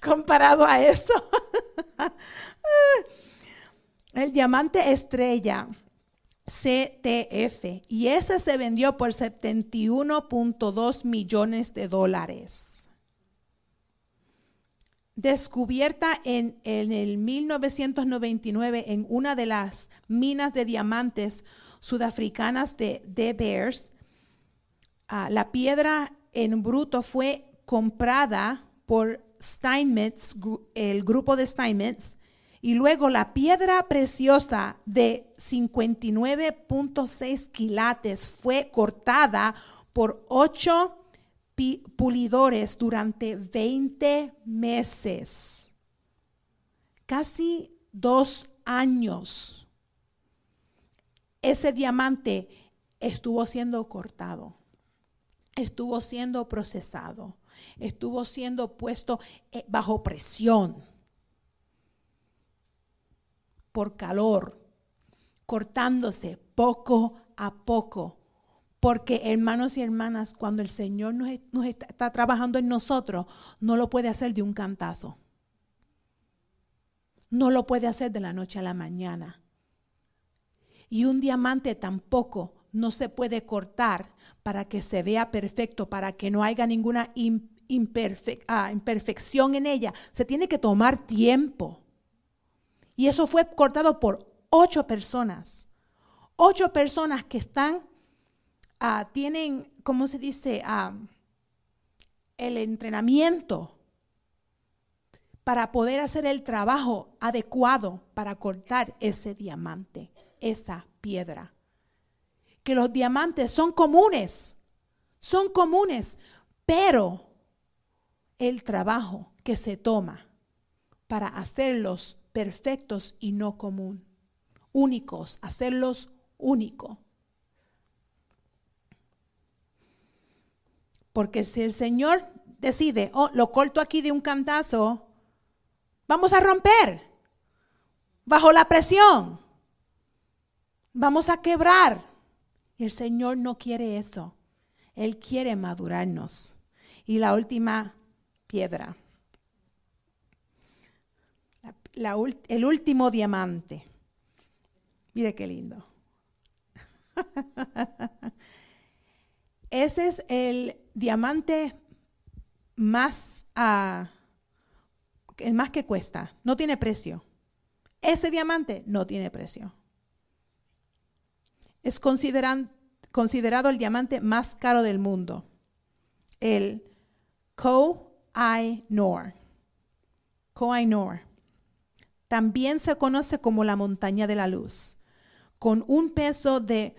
comparado a eso. El diamante estrella CTF y ese se vendió por 71.2 millones de dólares. Descubierta en, en, el 1999 en una de las minas de diamantes sudafricanas de De Beers, ah, la piedra en bruto fue comprada por Steinmetz, el grupo de Steinmetz, Y luego la piedra preciosa de 59.6 quilates fue cortada por ocho pulidores durante 20 meses. Casi dos años. Ese diamante estuvo siendo cortado, estuvo siendo procesado, estuvo siendo puesto eh, bajo presión por calor, cortándose poco a poco. Porque hermanos y hermanas, cuando el Señor nos, está, trabajando en nosotros, no lo puede hacer de un cantazo. No lo puede hacer de la noche a la mañana. Y un diamante tampoco no se puede cortar para que se vea perfecto, para que no haya ninguna ah, imperfección en ella. Se tiene que tomar tiempo. Y eso fue cortado por ocho personas. Ocho personas que están, ah, tienen, ¿cómo se dice? Ah, el entrenamiento para poder hacer el trabajo adecuado para cortar ese diamante, esa piedra. Que los diamantes son comunes, son comunes, pero el trabajo que se toma para hacerlos perfectos y no común, únicos, hacerlos únicos. Porque si el Señor decide, oh, lo corto aquí de un cantazo, vamos a romper bajo la presión, vamos a quebrar. Y el Señor no quiere eso, Él quiere madurarnos. Y la última piedra el último diamante. Mire qué lindo. Ese es el diamante más, el más que cuesta. No tiene precio. Ese diamante no tiene precio. Es considerado el diamante más caro del mundo. El Koh-i-Noor. Koh-i-Noor. También se conoce como la montaña de la luz, con un peso de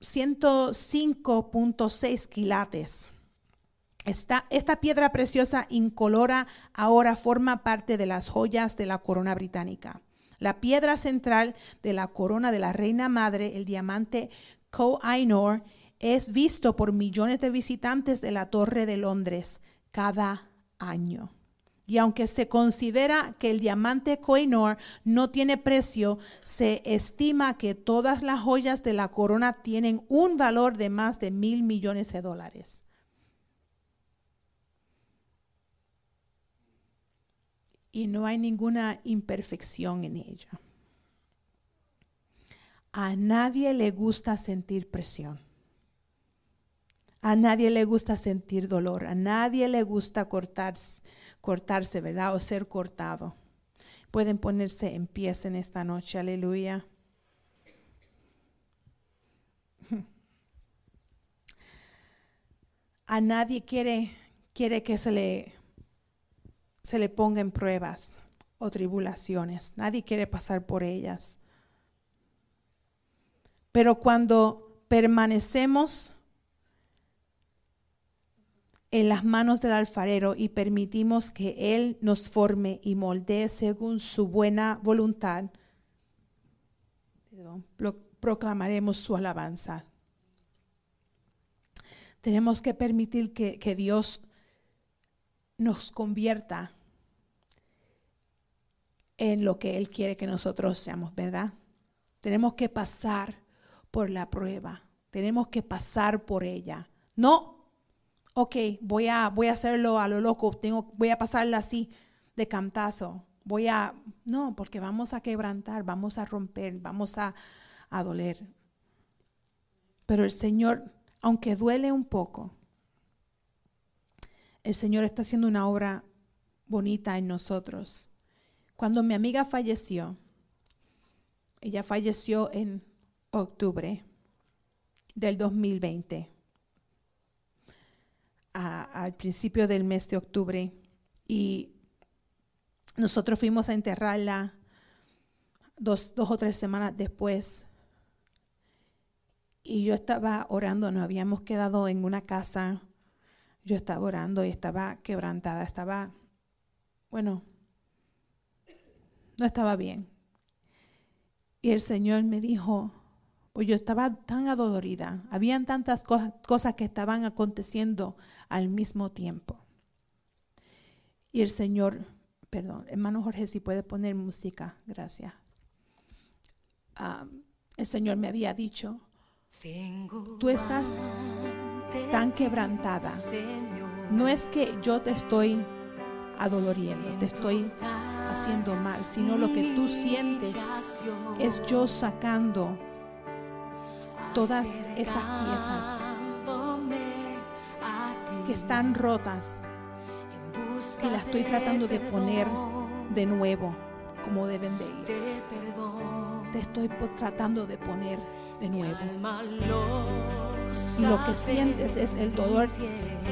105.6 quilates. Esta, esta, piedra preciosa incolora ahora forma parte de las joyas de la corona británica. La piedra central de la corona de la reina madre, el diamante Koh-i-Noor, es visto por millones de visitantes de la Torre de Londres cada año. Y aunque se considera que el diamante Koinor no tiene precio, se estima que todas las joyas de la corona tienen un valor de más de mil millones de dólares. Y no hay ninguna imperfección en ella. A nadie le gusta sentir presión. A nadie le gusta sentir dolor. A nadie le gusta cortarse cortarse, ¿verdad? O ser cortado. Pueden ponerse en pies en esta noche, aleluya. A nadie quiere, quiere que se le, se le ponga en pruebas o tribulaciones. Nadie quiere pasar por ellas. Pero cuando permanecemos en las manos del alfarero y permitimos que Él nos forme y moldee según su buena voluntad, proclamaremos su alabanza. Tenemos que permitir que, que Dios nos convierta en lo que Él quiere que nosotros seamos, ¿verdad? Tenemos que pasar por la prueba, tenemos que pasar por ella. No ok, voy a, voy a hacerlo a lo loco, tengo, voy a pasarla así de cantazo. Voy a, no, porque vamos a quebrantar, vamos a romper, vamos a, a doler. Pero el Señor, aunque duele un poco, el Señor está haciendo una obra bonita en nosotros. Cuando mi amiga falleció, ella falleció en octubre del 2020 al principio del mes de octubre y nosotros fuimos a enterrarla dos, dos o tres semanas después. Y yo estaba orando, nos habíamos quedado en una casa. Yo estaba orando y estaba quebrantada, estaba, bueno, no estaba bien. Y el Señor me dijo, pues yo estaba tan adolorida, habían tantas cosas, cosas que estaban aconteciendo al mismo tiempo. Y el Señor, perdón, hermano Jorge, si puede poner música, gracias. Ah, el Señor me había dicho, tú estás tan quebrantada. No es que yo te estoy adoloriendo, te estoy haciendo mal, sino lo que tú sientes es yo sacando todas esas piezas que están rotas y las estoy tratando de poner de nuevo como deben de ir. Te estoy tratando de poner de nuevo. Y lo que sientes es el dolor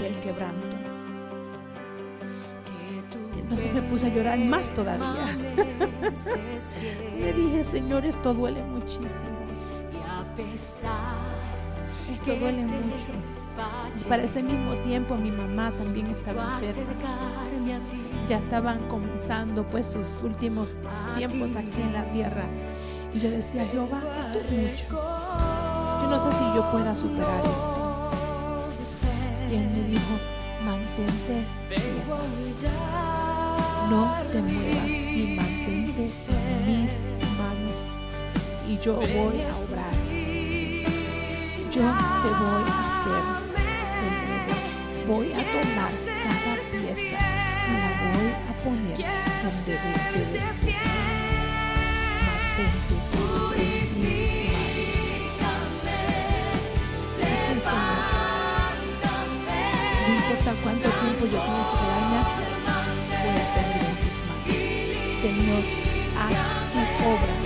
del quebranto. Entonces me puse a llorar más todavía. me dije, Señor, esto duele muchísimo. Esto duele mucho. Y para ese mismo tiempo mi mamá también estaba enferma. Ya estaban comenzando pues sus últimos tiempos aquí en la tierra. Y yo decía, Jehová, esto es mucho. Yo no sé si yo pueda superar esto. Y él me dijo, mantente no te muevas y mantente en mis manos y yo voy a obrar. Yo te voy a hacer de nuevo. Voy a tomar cada pieza y la voy a poner donde debe manos. No importa cuánto tiempo yo tenga que quedarme aquí en tus manos. Señor, haz tu obra.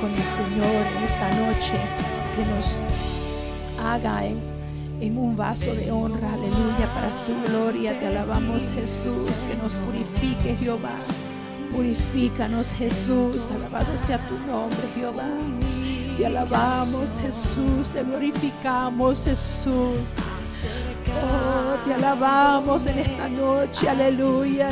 Con el Señor en esta noche que nos haga en, en un vaso de honra, aleluya, para su gloria. Te alabamos Jesús, que nos purifique Jehová. Purifícanos, Jesús. Alabado sea tu nombre, Jehová. Te alabamos, Jesús. Te glorificamos, Jesús. Oh, te alabamos en esta noche. Aleluya.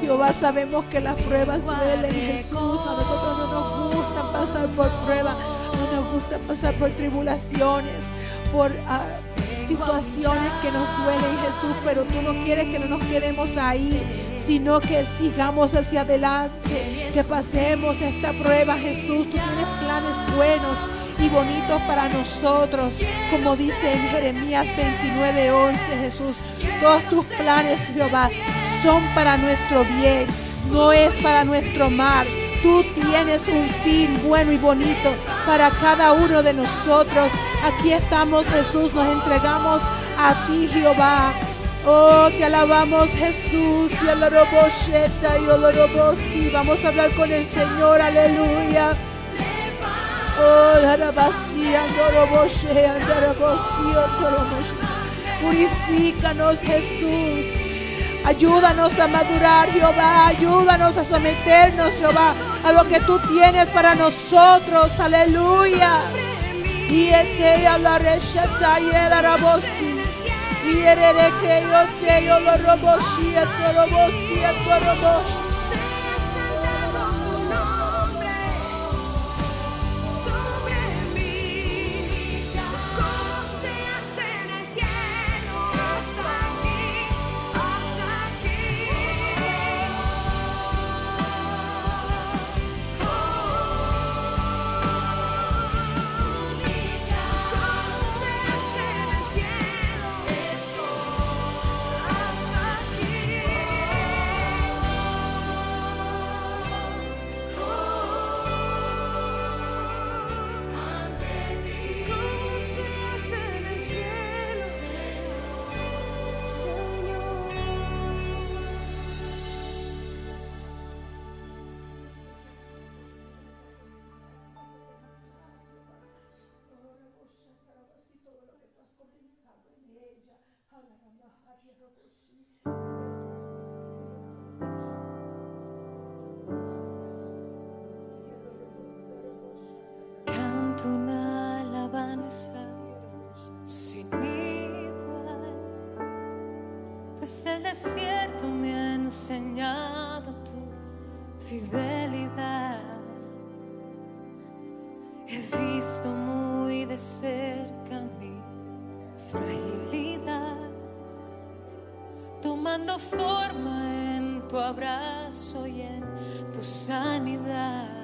Jehová, sabemos que las pruebas duelen, Jesús. A nosotros no nos gusta pasar por pruebas, no nos gusta pasar por tribulaciones por ah, situaciones que nos duelen, Jesús, pero tú no quieres que no nos quedemos ahí, sino que sigamos hacia adelante, que pasemos esta prueba, Jesús. Tú tienes planes buenos y bonitos para nosotros, como dice en Jeremías 29, 11, Jesús. Todos tus planes, Jehová, son para nuestro bien, no es para nuestro mal Tú tienes un fin bueno y bonito para cada uno de nosotros. Aquí estamos, Jesús, nos entregamos a ti, Jehová. Oh, te alabamos, Jesús. Y y Vamos a hablar con el Señor, aleluya. Oh, Purifícanos, Jesús. Ayúdanos a madurar, Jehová. Ayúdanos a someternos, Jehová, a lo que tú tienes para nosotros. Aleluya. Y este a la rechata y el arabosi. Y herere que yo te yo lo roboshi, el roboshi, el roboshi. Desierto me ha enseñado tu fidelidad. He visto muy de cerca mi fragilidad, tomando forma en tu abrazo y en tu sanidad.